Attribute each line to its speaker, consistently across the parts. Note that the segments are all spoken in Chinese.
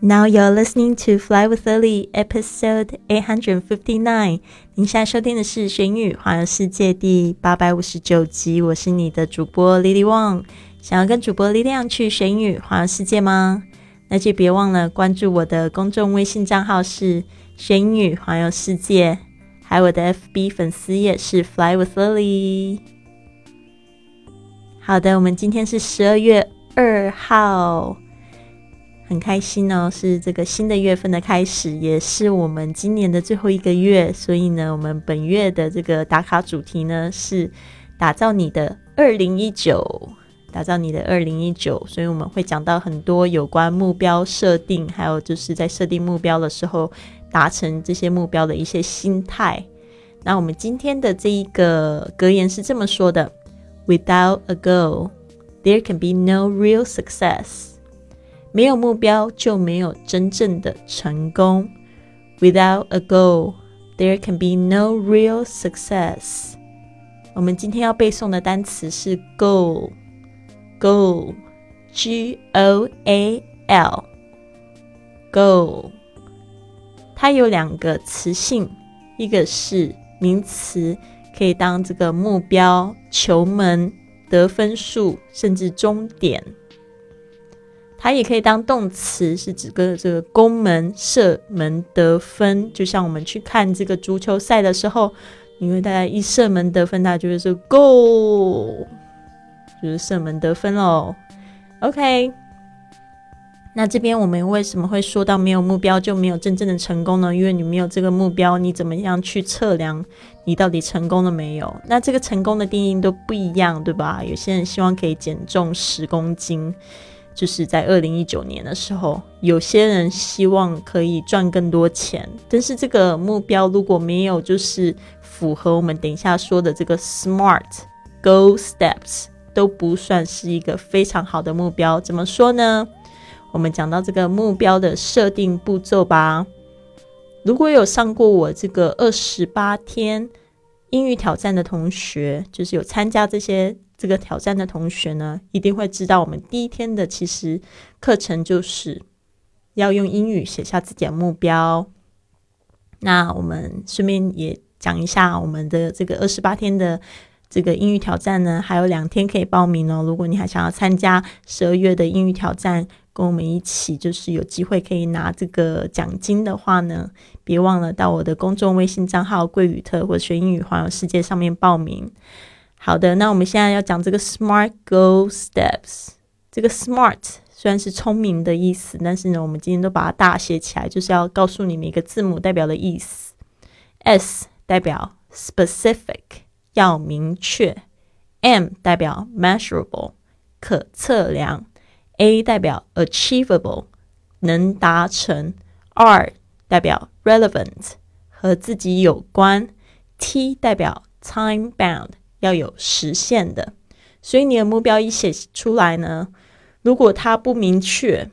Speaker 1: Now you're listening to Fly with Lily, episode eight hundred fifty nine。您现在收听的是《玄宇环游世界》第八百五十九集。我是你的主播 Lily Wang。想要跟主播力量去玄宇环游世界吗？那就别忘了关注我的公众微信账号是“玄宇环游世界”，还有我的 FB 粉丝页是 “Fly with Lily”。好的，我们今天是十二月二号。很开心哦，是这个新的月份的开始，也是我们今年的最后一个月。所以呢，我们本月的这个打卡主题呢是打造你的二零一九，打造你的二零一九。所以我们会讲到很多有关目标设定，还有就是在设定目标的时候达成这些目标的一些心态。那我们今天的这一个格言是这么说的：Without a goal, there can be no real success. 没有目标就没有真正的成功。Without a goal, there can be no real success。我们今天要背诵的单词是 goal。goal，G O A L。goal，它有两个词性，一个是名词，可以当这个目标、球门、得分数，甚至终点。它也可以当动词，是指个这个攻门、射门、得分。就像我们去看这个足球赛的时候，因为大家一射门得分，大家就会说 “goal”，就是射门得分喽。OK，那这边我们为什么会说到没有目标就没有真正的成功呢？因为你没有这个目标，你怎么样去测量你到底成功了没有？那这个成功的定义都不一样，对吧？有些人希望可以减重十公斤。就是在二零一九年的时候，有些人希望可以赚更多钱，但是这个目标如果没有就是符合我们等一下说的这个 SMART goal steps，都不算是一个非常好的目标。怎么说呢？我们讲到这个目标的设定步骤吧。如果有上过我这个二十八天英语挑战的同学，就是有参加这些。这个挑战的同学呢，一定会知道，我们第一天的其实课程就是要用英语写下自己的目标。那我们顺便也讲一下，我们的这个二十八天的这个英语挑战呢，还有两天可以报名哦。如果你还想要参加十二月的英语挑战，跟我们一起就是有机会可以拿这个奖金的话呢，别忘了到我的公众微信账号“桂宇特”或学英语环游世界上面报名。好的，那我们现在要讲这个 SMART goal steps。这个 SMART 虽然是聪明的意思，但是呢，我们今天都把它大写起来，就是要告诉你们一个字母代表的意思。S 代表 specific，要明确；M 代表 measurable，可测量；A 代表 achievable，能达成；R 代表 relevant，和自己有关；T 代表 time bound。要有实现的，所以你的目标一写出来呢，如果它不明确，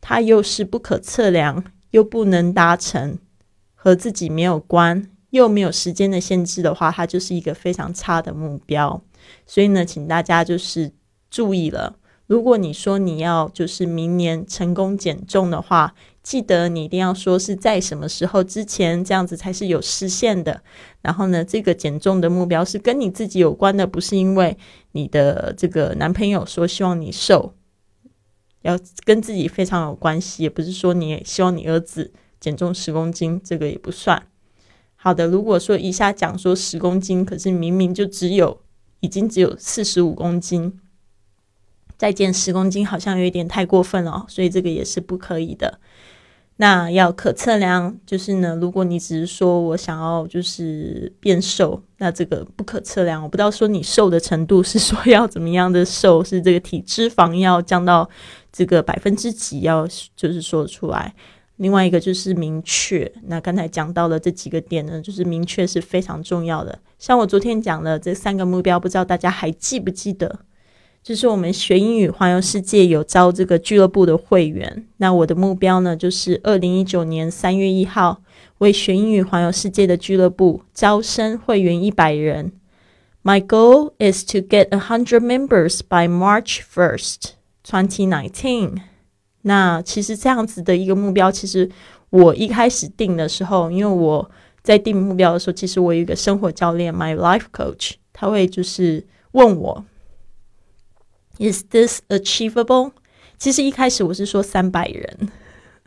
Speaker 1: 它又是不可测量，又不能达成，和自己没有关，又没有时间的限制的话，它就是一个非常差的目标。所以呢，请大家就是注意了，如果你说你要就是明年成功减重的话。记得你一定要说是在什么时候之前，这样子才是有实现的。然后呢，这个减重的目标是跟你自己有关的，不是因为你的这个男朋友说希望你瘦，要跟自己非常有关系，也不是说你希望你儿子减重十公斤，这个也不算。好的，如果说一下讲说十公斤，可是明明就只有已经只有四十五公斤，再减十公斤好像有一点太过分了，所以这个也是不可以的。那要可测量，就是呢，如果你只是说我想要就是变瘦，那这个不可测量。我不知道说你瘦的程度是说要怎么样的瘦，是这个体脂肪要降到这个百分之几，要就是说出来。另外一个就是明确。那刚才讲到了这几个点呢，就是明确是非常重要的。像我昨天讲的这三个目标，不知道大家还记不记得？就是我们学英语环游世界有招这个俱乐部的会员，那我的目标呢，就是二零一九年三月一号为学英语环游世界的俱乐部招生会员一百人。My goal is to get a hundred members by March first, twenty nineteen。那其实这样子的一个目标，其实我一开始定的时候，因为我在定目标的时候，其实我有一个生活教练，my life coach，他会就是问我，is this achievable？其实一开始我是说三百人，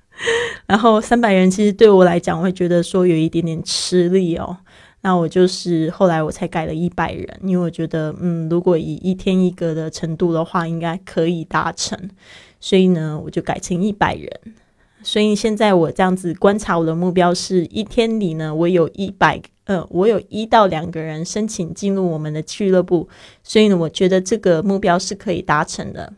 Speaker 1: 然后三百人其实对我来讲，我会觉得说有一点点吃力哦。那我就是后来我才改了一百人，因为我觉得，嗯，如果以一天一个的程度的话，应该可以达成，所以呢，我就改成一百人。所以现在我这样子观察我的目标是一天里呢，我有一百，呃，我有一到两个人申请进入我们的俱乐部，所以呢，我觉得这个目标是可以达成的。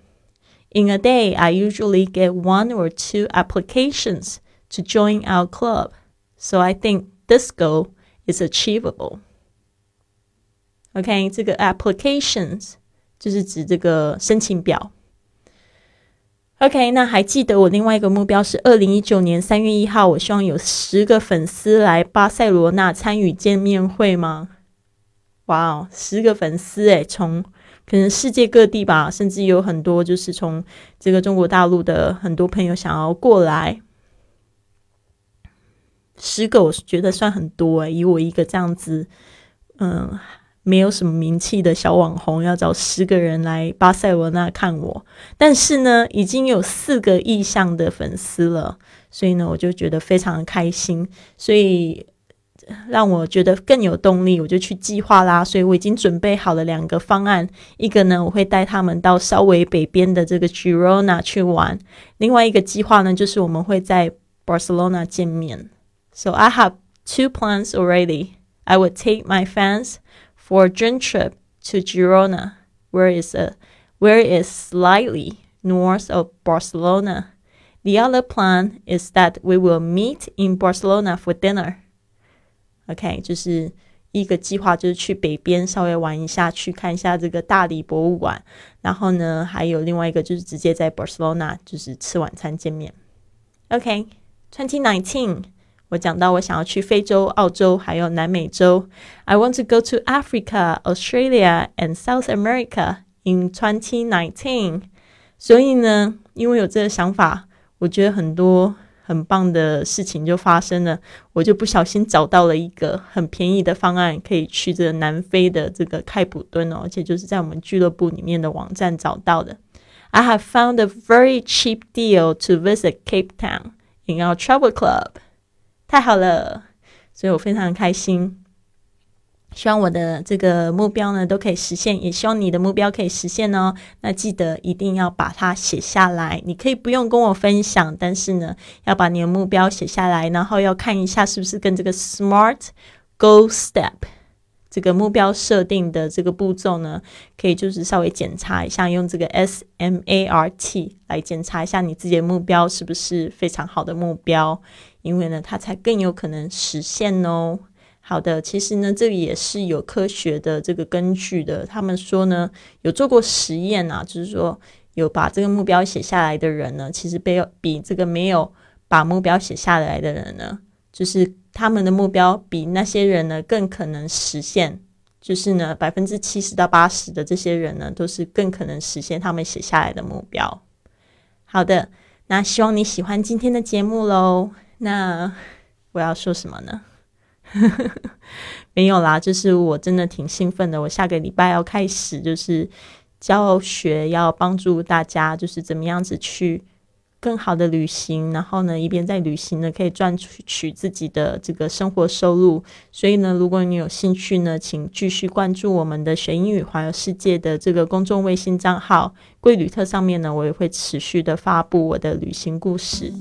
Speaker 1: In a day, I usually get one or two applications to join our club, so I think this goal. is achievable. OK，这个 applications 就是指这个申请表。OK，那还记得我另外一个目标是二零一九年三月一号，我希望有十个粉丝来巴塞罗那参与见面会吗？哇哦，十个粉丝诶，从可能世界各地吧，甚至有很多就是从这个中国大陆的很多朋友想要过来。十个我觉得算很多诶，以我一个这样子，嗯，没有什么名气的小网红，要找十个人来巴塞罗那看我，但是呢，已经有四个意向的粉丝了，所以呢，我就觉得非常开心，所以让我觉得更有动力，我就去计划啦。所以我已经准备好了两个方案，一个呢，我会带他们到稍微北边的这个 Girona 去玩，另外一个计划呢，就是我们会在 Barcelona 见面。So I have two plans already. I would take my fans for a dream trip to Girona, where is a where is slightly north of Barcelona. The other plan is that we will meet in Barcelona for dinner. OK，就是一个计划就是去北边稍微玩一下，去看一下这个大理博物馆。然后呢，还有另外一个就是直接在 Barcelona 就是吃晚餐见面。OK，twenty nineteen。 我讲到我想要去非洲、澳洲，还有南美洲。I want to go to Africa, Australia, and South America in 2019. 所以呢，因为有这个想法，我觉得很多很棒的事情就发生了。我就不小心找到了一个很便宜的方案，可以去这个南非的这个开普敦哦，而且就是在我们俱乐部里面的网站找到的。I have found a very cheap deal to visit Cape Town in our travel club. 太好了，所以我非常开心。希望我的这个目标呢都可以实现，也希望你的目标可以实现哦。那记得一定要把它写下来。你可以不用跟我分享，但是呢，要把你的目标写下来，然后要看一下是不是跟这个 SMART Goal Step 这个目标设定的这个步骤呢，可以就是稍微检查一下，用这个 S M A R T 来检查一下你自己的目标是不是非常好的目标。因为呢，它才更有可能实现哦。好的，其实呢，这个也是有科学的这个根据的。他们说呢，有做过实验啊，就是说有把这个目标写下来的人呢，其实被比这个没有把目标写下来的人呢，就是他们的目标比那些人呢更可能实现。就是呢，百分之七十到八十的这些人呢，都是更可能实现他们写下来的目标。好的，那希望你喜欢今天的节目喽。那我要说什么呢？没有啦，就是我真的挺兴奋的。我下个礼拜要开始，就是教学，要帮助大家，就是怎么样子去更好的旅行。然后呢，一边在旅行呢，可以赚取取自己的这个生活收入。所以呢，如果你有兴趣呢，请继续关注我们的学英语环游世界的这个公众微信账号“贵旅特”上面呢，我也会持续的发布我的旅行故事。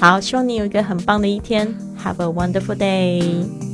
Speaker 1: 好，希望你有一个很棒的一天。Have a wonderful day.